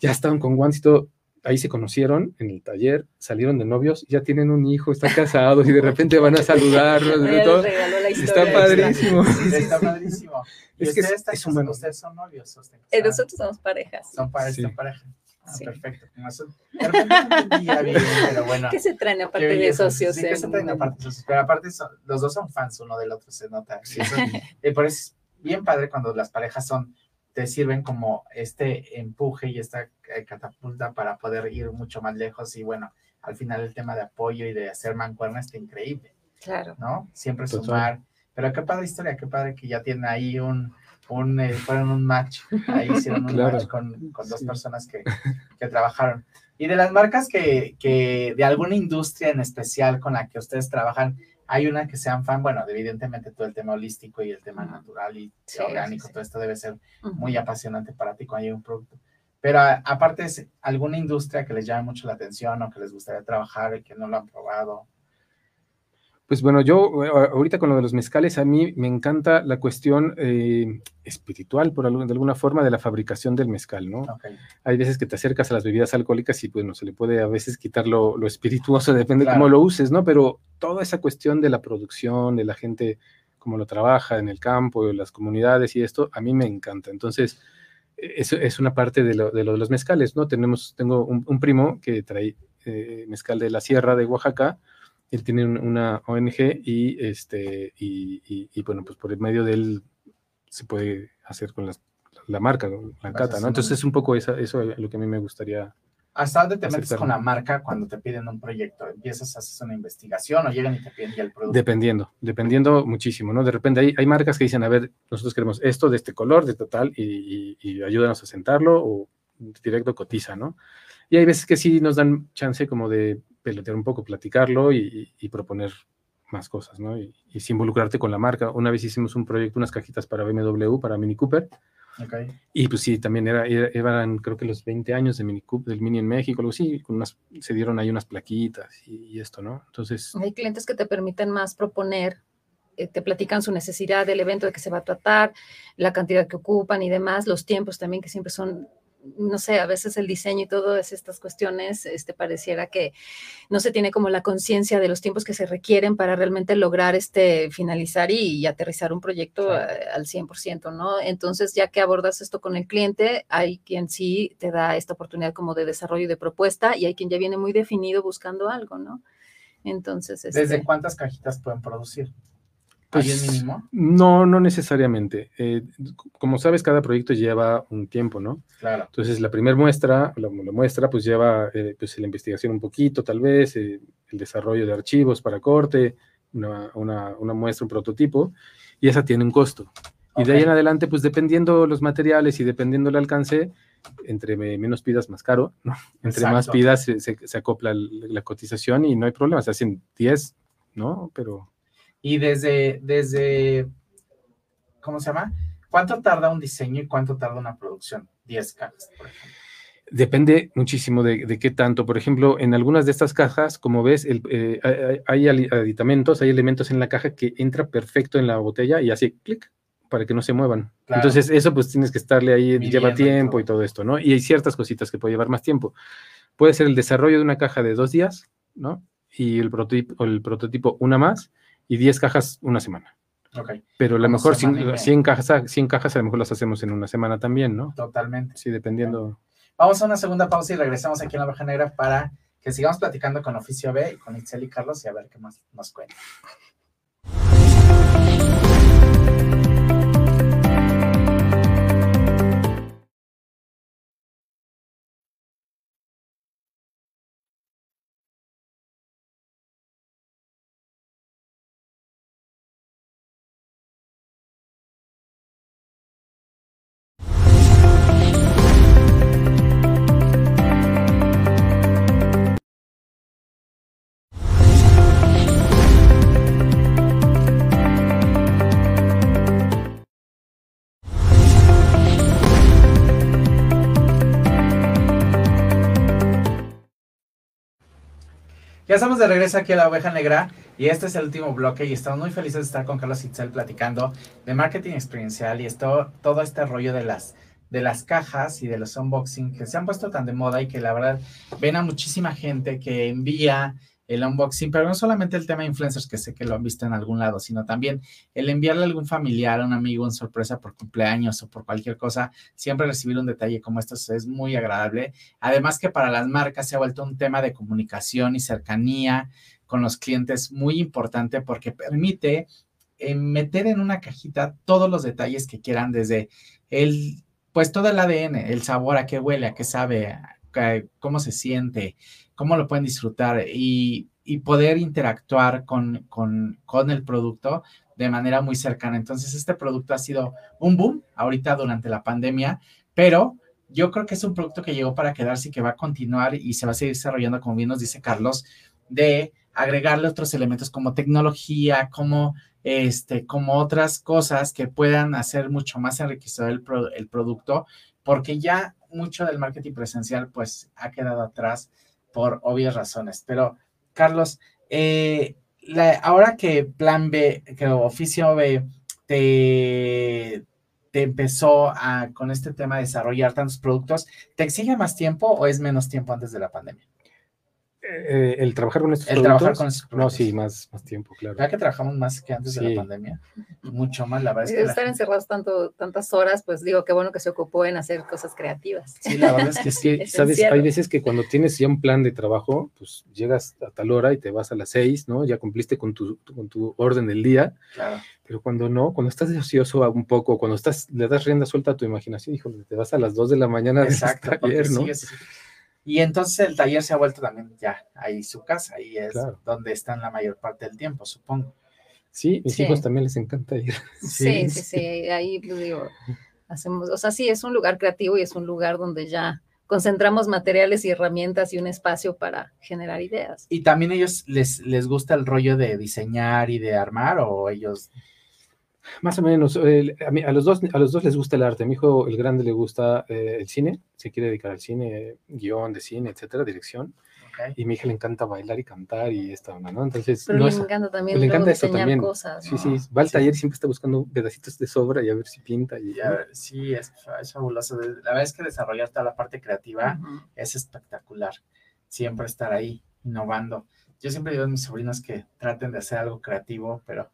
ya estaban con guantes y todo, ahí se conocieron en el taller, salieron de novios, ya tienen un hijo, están *laughs* casados y de repente van a saludarnos. todo. Está padrísimo. está padrísimo. es que es, ustedes son novios. Eh, nosotros somos parejas. Son, parejas, son parejas. Ah, perfecto. pero bueno. ¿Qué se traen aparte de socios? Sí, ¿qué se traen aparte de socios? Pero aparte, los dos son fans uno del otro, se nota. Eso, eh, pero es bien padre cuando las parejas son, te sirven como este empuje y esta eh, catapulta para poder ir mucho más lejos. Y bueno, al final el tema de apoyo y de hacer mancuerna está increíble. Claro. ¿No? Siempre sumar. Pero qué padre historia, qué padre que ya tiene ahí un un, eh, fueron un match, ahí hicieron un *laughs* match con, con dos personas que, que, trabajaron. Y de las marcas que, que, de alguna industria en especial con la que ustedes trabajan, hay una que sean fan, bueno, evidentemente todo el tema holístico y el tema natural y orgánico, todo esto debe ser muy apasionante para ti cuando hay un producto. Pero aparte, ¿es alguna industria que les llame mucho la atención o que les gustaría trabajar y que no lo han probado? Pues bueno, yo eh, ahorita con lo de los mezcales, a mí me encanta la cuestión eh, espiritual, por de alguna forma, de la fabricación del mezcal, ¿no? Hay veces que te acercas a las bebidas alcohólicas y, bueno, se le puede a veces quitar lo, espirituoso, *laughs* depende de cómo lo uses, ¿no? Pero toda esa cuestión de la producción, de la gente, cómo lo trabaja en el campo, de las comunidades y esto, a mí me encanta. Entonces, eso es una parte de lo de, los mezcales, ¿no? Tenemos, tengo un, primo que trae eh, mezcal de la sierra de Oaxaca, él tiene una ONG y, este, y, bueno, pues por el medio de él se puede hacer con la marca, la cata, ¿no? Entonces es un poco eso, eso lo que a mí me gustaría. ¿Hasta dónde te metes con la marca cuando te piden un proyecto? ¿Empiezas, haces una investigación o llegan y te piden ya el producto? Dependiendo, dependiendo muchísimo, ¿no? De repente hay, hay marcas que dicen, a ver, nosotros queremos esto de este color, de total, y, y ayúdanos a sentarlo o directo cotiza, ¿no? Y hay veces que sí nos dan chance como de pelotear un poco, platicarlo y, proponer más cosas, ¿no? Y, y, involucrarte con la marca. Una vez hicimos un proyecto, unas cajitas para BMW, para Mini Cooper. Okay. Y pues sí, también era, eran creo que los 20 años de Mini Cooper, del Mini en México, algo así, con unas, se dieron ahí unas plaquitas y, esto, ¿no? Entonces... Hay clientes que te permiten más proponer, eh, te platican su necesidad del evento de que se va a tratar, la cantidad que ocupan y demás, los tiempos también que siempre son no sé, a veces el diseño y todas estas cuestiones, este, pareciera que no se tiene como la conciencia de los tiempos que se requieren para realmente lograr este, finalizar y, aterrizar un proyecto al 100%, ¿no? Entonces, ya que abordas esto con el cliente, hay quien sí te da esta oportunidad como de desarrollo y de propuesta y hay quien ya viene muy definido buscando algo, ¿no? Entonces, ¿desde este cuántas cajitas pueden producir? ¿Hay pues, mínimo? No, no necesariamente. Eh, como sabes, cada proyecto lleva un tiempo, ¿no? Claro. Entonces, la primera muestra, la, muestra, pues lleva eh, pues, la investigación un poquito, tal vez, eh, el desarrollo de archivos para corte, una, una, muestra, un prototipo, y esa tiene un costo. Y de ahí en adelante, pues dependiendo los materiales y dependiendo el alcance, entre menos pidas, más caro, ¿no? Entre más Exacto. pidas, se, se- se acopla el- la cotización y no hay problema, se hacen 10, ¿no? Pero Y desde, desde, ¿cómo se llama? ¿Cuánto tarda un diseño y cuánto tarda una producción? 10 cajas, por ejemplo. Depende muchísimo de, de qué tanto. Por ejemplo, en algunas de estas cajas, como ves, el, eh, hay- hay, aditamentos, hay elementos en la caja que entra perfecto en la botella y hace clic para que no se muevan. Claro. Entonces, eso pues tienes que estarle ahí, Midiendo lleva y tiempo todo. y todo esto, ¿no? Y hay ciertas cositas que puede llevar más tiempo. Puede ser el desarrollo de una caja de dos días, ¿no? Y el prototipo, el prototipo una más y 10 cajas una semana. Pero a lo mejor semana y 100, media. 100 cajas, 100 cajas a lo mejor las hacemos en una semana también, ¿no? totalmente. Sí, dependiendo. Vamos a una segunda pausa y regresamos aquí en la Oveja Negra para que sigamos platicando con Oficio B y con Itzel y Carlos y a ver qué más nos cuentan. Ya estamos de regreso aquí a la Oveja Negra y este es el último bloque y estamos muy felices de estar con Carlos Itzel platicando de marketing experiencial y esto, todo este rollo de las, de las cajas y de los unboxing que se han puesto tan de moda y que la verdad ven a muchísima gente que envía el unboxing, pero no solamente el tema de influencers que sé que lo han visto en algún lado, sino también el enviarle a algún familiar, a un amigo, una sorpresa por cumpleaños o por cualquier cosa, siempre recibir un detalle como estos es muy agradable. Además que para las marcas se ha vuelto un tema de comunicación y cercanía con los clientes muy importante porque permite eh, meter en una cajita todos los detalles que quieran desde el, pues todo el ADN, el sabor, a qué huele, a qué sabe, a- cómo se siente, cómo lo pueden disfrutar y, poder interactuar con, el producto de manera muy cercana. Entonces, este producto ha sido un boom ahorita durante la pandemia, pero yo creo que es un producto que llegó para quedarse y que va a continuar y se va a seguir desarrollando, como bien nos dice Carlos, de agregarle otros elementos como tecnología, como este, otras cosas que puedan hacer mucho más enriquecedor el, pro- el producto, porque ya mucho del marketing presencial pues ha quedado atrás por obvias razones. Pero, Carlos, eh, la- ahora que Plan B, que Oficio B te, empezó a, con este tema de desarrollar tantos productos, ¿te exige más tiempo o es menos tiempo antes de la pandemia? Eh, el trabajar con estos El productos. trabajar con estos No, productos. sí, más, más tiempo, claro. Ya que trabajamos más que antes de Sí. la pandemia, mucho más, la verdad es que la Estar gente- encerrados tanto, tantas horas, pues digo, qué bueno que se ocupó en hacer cosas creativas. sí, la verdad es que *laughs* sí. Es ¿sabes? encierro. Hay veces que cuando tienes ya un plan de trabajo, pues llegas a tal hora y te vas a las seis, ¿no? Ya cumpliste con tu, con tu orden del día, Claro. pero cuando no, cuando estás de ocioso un poco, cuando estás, le das rienda suelta a tu imaginación, híjole, te vas a las dos de la mañana Exacto, porque taller, ¿no? sigues- Y entonces el taller se ha vuelto también ya ahí su casa, ahí es Claro. donde están la mayor parte del tiempo, supongo. Sí, mis Sí. hijos también les encanta ir. *laughs* Sí, sí, sí, ahí pues, digo, hacemos, o sea, sí, es un lugar creativo y es un lugar donde ya concentramos materiales y herramientas y un espacio para generar ideas. ¿Y también ellos les, les gusta el rollo de diseñar y de armar o ellos? Más o menos, el- a, mí- a los dos, a los dos les gusta el arte. A mi hijo, el grande, le gusta eh, el cine, se quiere dedicar al cine, guion de cine, etcétera, dirección. Y a mi hija le encanta bailar y cantar y esta onda, ¿no? Entonces, Pero no le es- encanta también le encanta eso también. cosas. Sí, ¿no? sí, va al Sí. taller y siempre está buscando pedacitos de sobra y a ver si pinta. Y, Ya, sí, es, es fabuloso. La verdad es que desarrollar toda la parte creativa es espectacular. Siempre estar ahí, innovando. Yo siempre digo a mis sobrinos que traten de hacer algo creativo, pero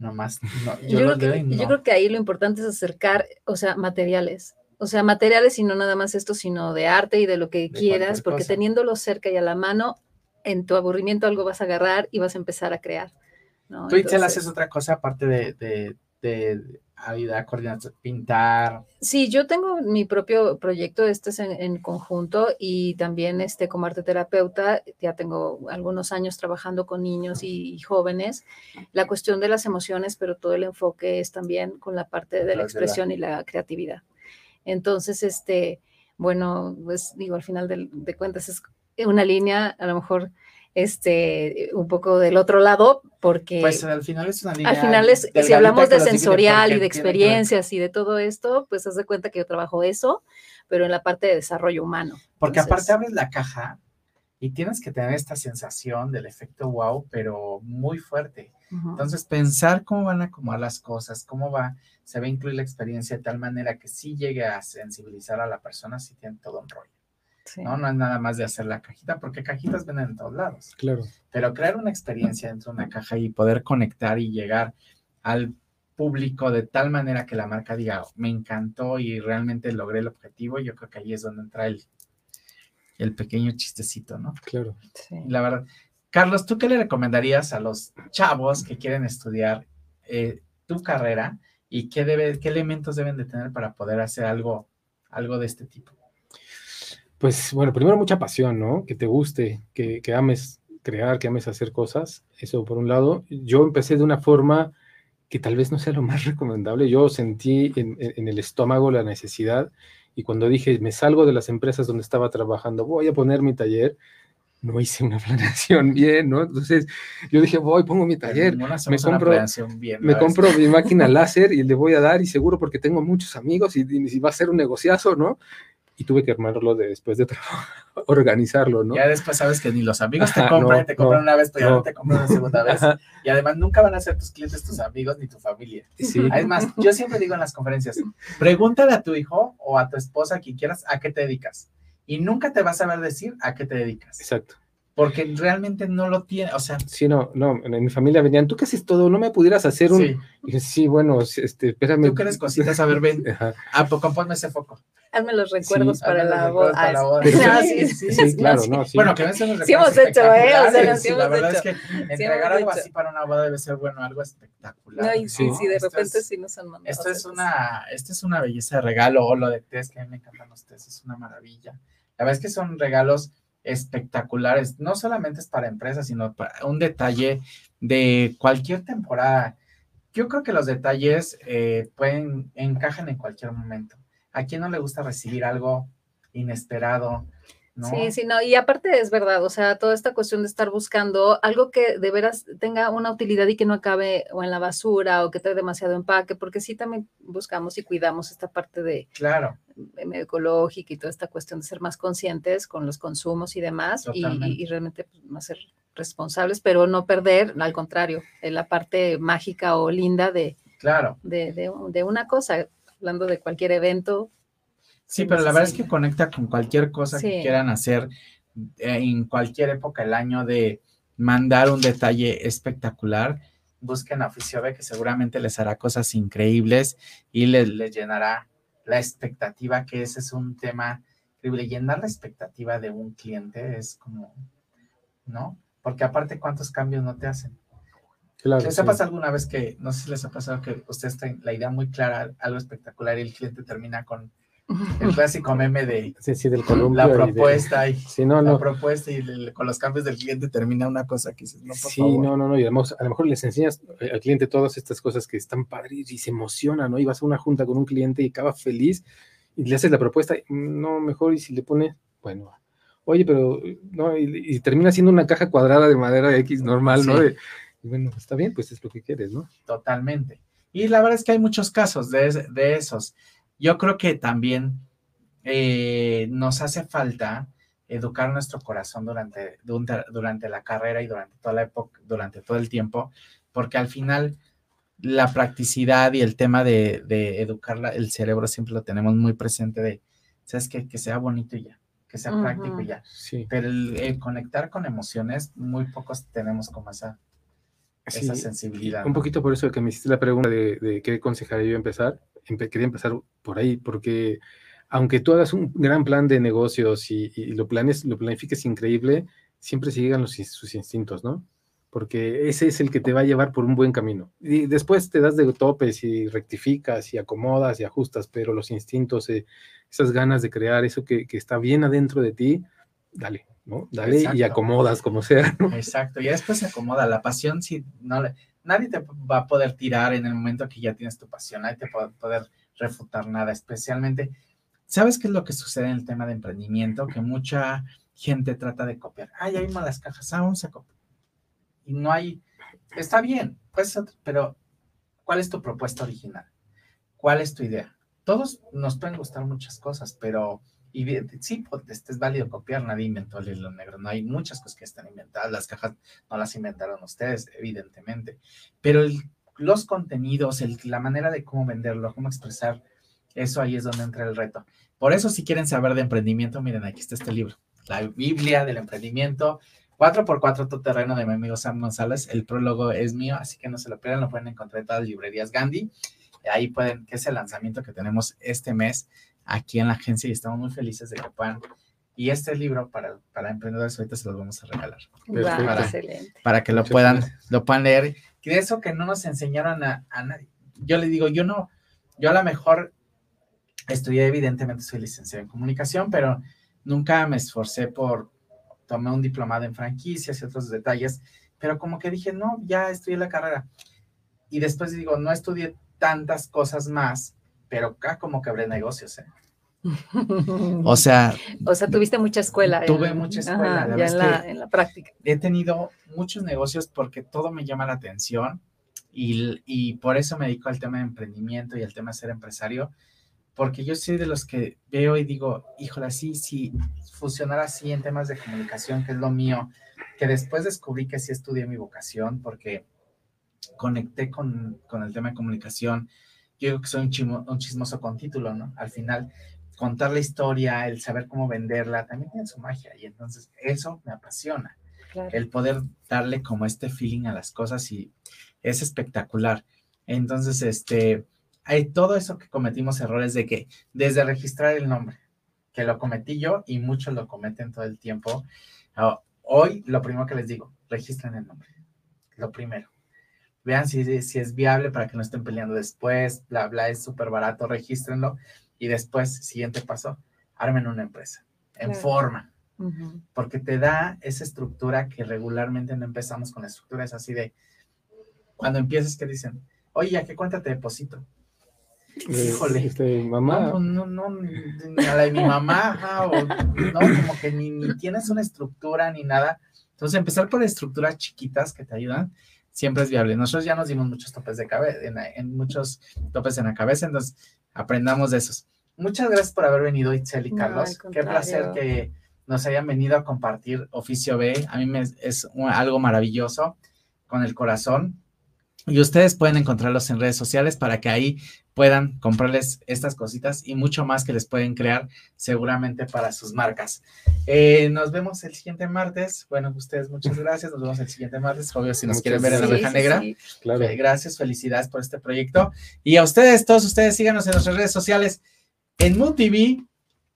no más. No, Yo, los creo que, y yo no. creo que ahí lo importante es acercar, o sea, materiales. O sea, materiales y no nada más esto, sino de arte y de lo que De quieras, porque cosa. teniéndolo cerca y a la mano, en tu aburrimiento algo vas a agarrar y vas a empezar a crear. ¿no? Tú, Entonces- haces otra cosa aparte de, de, de a coordinar, pintar. Sí, yo tengo mi propio proyecto, este es en, en conjunto y también este como arte terapeuta, ya tengo algunos años trabajando con niños y, y jóvenes. La cuestión de las emociones, pero todo el enfoque es también con la parte de la través de la- expresión y la creatividad. Entonces, este, bueno, pues digo, al final de, de cuentas es una línea, a lo mejor este, un poco del otro lado, porque Pues al final es una línea. al final es, si hablamos de sensorial y de experiencias y de todo esto, pues haz de cuenta que yo trabajo eso, pero en la parte de desarrollo humano. Porque Entonces, aparte abres la caja y tienes que tener esta sensación del efecto wow, pero muy fuerte. Entonces, pensar cómo van a acomodar las cosas, cómo va, se va a incluir la experiencia de tal manera que sí llegue a sensibilizar a la persona, si tiene todo un rollo. Sí. ¿no? No es nada más de hacer la cajita, porque cajitas venden en todos lados. Claro. Pero crear una experiencia dentro de una caja y poder conectar y llegar al público de tal manera que la marca diga, me encantó y realmente logré el objetivo, yo creo que ahí es donde entra el, el pequeño chistecito, ¿no? Claro. sí. La verdad. Carlos, ¿tú qué le recomendarías a los chavos que quieren estudiar eh, tu carrera y qué, debe, qué elementos deben de tener para poder hacer algo, algo de este tipo? Pues bueno, primero mucha pasión, ¿no? Que te guste, que, que ames crear, que ames hacer cosas. Eso por un lado. Yo empecé de una forma que tal vez no sea lo más *laughs* recomendable. Yo sentí en, en- el estómago la necesidad y cuando dije, me salgo de las empresas donde estaba trabajando, voy a poner mi taller, no hice una *laughs* planeación bien, ¿no? Entonces yo dije, voy, pongo mi taller, hacemos una compro- bien, me compro mi *laughs* máquina láser y le voy a dar y seguro porque tengo muchos amigos y, y va a ser un negociazo, ¿no? Y tuve que armarlo de, después de trabajo, *laughs* organizarlo, ¿no? Ya después sabes que ni los amigos te Ajá, compran, no, te compran no, una vez, pero ya no te compran una segunda vez. Y además nunca van a ser tus clientes, tus amigos, ni tu familia. sí, Es más, yo siempre digo en las conferencias, pregúntale a tu hijo o a tu esposa, quien quieras, a qué te dedicas. Y nunca te vas a ver decir a qué te dedicas. exacto. Porque realmente no lo tiene, o sea, Sí, no, no, en mi familia venían, ¿tú qué haces todo? ¿No me pudieras hacer un...? sí, Y dije, sí, bueno, este, espérame. tú crees cositas, a ver, ven, *laughs* Ajá, ah, pues compónme ese foco. Hazme los recuerdos Sí, para la recuerdos boda. para la boda. Pero Ah, sí, sí, sí, sí, sí, claro, sí. no, sí. Bueno, que ven los Sí hemos hecho, ¿eh? O sea, sí y la hemos verdad hecho. es que hemos entregar algo hecho. así para una boda debe ser, bueno, algo espectacular. No, y sí, ¿no? sí, de Esto repente es- sí nos han mandado. Esto es una, esto es una belleza de regalo, o lo de test, que a mí me encantan los test, es una maravilla. La verdad es que son regalos espectaculares, no solamente es para empresas, sino para un detalle de cualquier temporada. Yo creo que los detalles eh, pueden, encajan en cualquier momento. ¿A quién no le gusta recibir algo inesperado? ¿No? Sí, sí, no, y aparte es verdad, o sea, toda esta cuestión de estar buscando algo que de veras tenga una utilidad y que no acabe o en la basura o que trae demasiado empaque, porque sí también buscamos y cuidamos esta parte de, Claro, de medio ecológica y toda esta cuestión de ser más conscientes con los consumos y demás, y, realmente pues, más ser responsables, pero no perder, al contrario, en la parte mágica o linda de, claro. de, de- de una cosa, hablando de cualquier evento. Sí, pero la verdad es que conecta con cualquier cosa que quieran hacer eh, en cualquier época del año de mandar un detalle espectacular. Busquen a Oficio B, que seguramente les hará cosas increíbles y les, les llenará la expectativa, que ese es un tema increíble. Llenar la expectativa de un cliente es como, ¿no? Porque aparte, ¿cuántos cambios no te hacen? claro. ¿Les sí. ha pasado alguna vez que, no sé si les ha pasado que ustedes traen la idea muy clara, algo espectacular y el cliente termina con el clásico meme de Sí, sí, del columpio. la y de- propuesta y Sí, no, la no. propuesta y el- con los cambios del cliente termina una cosa que dices, no, por Sí, favor. no, no, no, y además, a lo mejor les enseñas eh, al cliente todas estas cosas que están padres y se emociona, ¿no? Y vas a una junta con un cliente y acaba feliz y le haces la propuesta, "Mm, no, mejor y si le pone, bueno, oye, pero, no, y, y termina siendo una caja cuadrada de madera X normal, ¿no? De- y bueno, está bien, pues es lo que quieres, ¿no? Totalmente. Y la verdad es que hay muchos casos de, de esos. Yo creo que también eh, nos hace falta educar nuestro corazón durante, durante, la carrera y durante toda la época, durante todo el tiempo, porque al final la practicidad y el tema de, de educar la- el cerebro siempre lo tenemos muy presente de, ¿sabes qué? Que sea bonito y ya, que sea práctico y ya. Sí. Pero el, el conectar con emociones, muy pocos tenemos como esa, esa sensibilidad. Un ¿no? poquito por eso que me hiciste la pregunta de, de qué aconsejaría yo empezar, empe- quería empezar por ahí, porque aunque tú hagas un gran plan de negocios y, y lo planes, lo planifiques increíble, siempre se llegan los, sus instintos, ¿no? Porque ese es el que te va a llevar por un buen camino. Y después te das de topes y rectificas y acomodas y ajustas, pero los instintos, eh, esas ganas de crear eso que, que está bien adentro de ti, dale, ¿no? Dale y Exacto. acomodas como sea, ¿no? Exacto, y después se acomoda. La pasión, sí, no le- nadie te va a poder tirar en el momento que ya tienes tu pasión, nadie te va a poder refutar nada, especialmente ¿Sabes qué es lo que sucede en el tema de emprendimiento? Que mucha gente trata de copiar. Ay, hay malas cajas, ah, vamos a. Y no hay, está bien, pues, pero ¿cuál es tu propuesta original? ¿Cuál es tu idea? Todos nos pueden gustar muchas cosas, pero y sí, pues, este es válido copiar, nadie inventó el hilo negro, no hay muchas cosas que están inventadas, las cajas no las inventaron ustedes, evidentemente, pero los contenidos, el, la manera de cómo venderlo, cómo expresar, eso ahí es donde entra el reto. Por eso, si quieren saber de emprendimiento, miren, aquí está este libro, la Biblia del emprendimiento, 4x4 todo terreno de mi amigo Sam González, el prólogo es mío, así que no se lo pierdan, lo pueden encontrar en todas las librerías Gandhi, ahí pueden, que es el lanzamiento que tenemos este mes, aquí en la agencia y estamos muy felices de que puedan. Y este libro para, para emprendedores ahorita se los vamos a regalar. para, para, que lo puedan, lo puedan leer. Y de eso que no nos enseñaron a, a nadie. Yo le digo, yo no, yo a lo mejor estudié, evidentemente soy licenciado en comunicación, pero nunca me esforcé por tomar un diplomado en franquicias y otros detalles, pero como que dije, no, ya estudié la carrera. Y después digo, no estudié tantas cosas más pero acá como que negocios, ¿eh? *laughs* O sea... O sea, tuviste mucha escuela. Tuve mucha escuela. ya en la, en la, práctica. He tenido muchos negocios porque todo me llama la atención y, y, por eso me dedico al tema de emprendimiento y al tema de ser empresario, porque yo soy de los que veo y digo, híjole, sí, sí, funcionar así en temas de comunicación, que es lo mío, que después descubrí que sí estudié mi vocación porque conecté con, con el tema de comunicación, yo creo que soy un, chismoso con título, ¿no? Al final, contar la historia, el saber cómo venderla, también tiene su magia y entonces eso me apasiona. El poder darle como este feeling a las cosas y es espectacular. Entonces, este, hay todo eso que cometimos errores de que desde registrar el nombre, que lo cometí yo y muchos lo cometen todo el tiempo. Ah, hoy, lo primero que les digo, registren el nombre. Lo primero vean si, si es viable para que no estén peleando después, bla, bla, es súper barato, regístrenlo y después, siguiente paso, armen una empresa en forma, porque te da esa estructura que regularmente no empezamos con la estructura, es así de, cuando empiezas, que dicen? Oye, ¿a qué cuenta te deposito? Eh, Híjole. Este, mamá. No, pues, no, no, ni a la de mi mamá, o no, como que ni, ni, tienes una estructura ni nada. Entonces, empezar por estructuras chiquitas que te ayudan siempre es viable. Nosotros ya nos dimos muchos topes de cabeza, en, muchos topes en la cabeza, entonces aprendamos de esos. Muchas gracias por haber venido, Itzel y Carlos. Qué placer que nos hayan venido a compartir Oficio B. A mí me, es algo maravilloso con el corazón. Y ustedes pueden encontrarlos en redes sociales para que ahí puedan comprarles estas cositas y mucho más que les pueden crear seguramente para sus marcas. Eh, nos vemos el siguiente martes. Bueno, ustedes muchas *laughs* gracias. Nos vemos el siguiente martes. Obvio, si nos quieren ver en la oveja negra. Claro. Eh, gracias, felicidades por este proyecto. Y a ustedes, todos ustedes, síganos en nuestras redes sociales, en MUTV,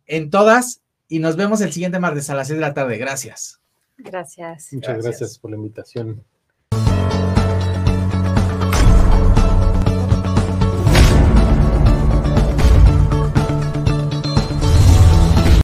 en todas. Y nos vemos el siguiente martes a las 6 de la tarde. Gracias. Gracias. Muchas gracias por la invitación.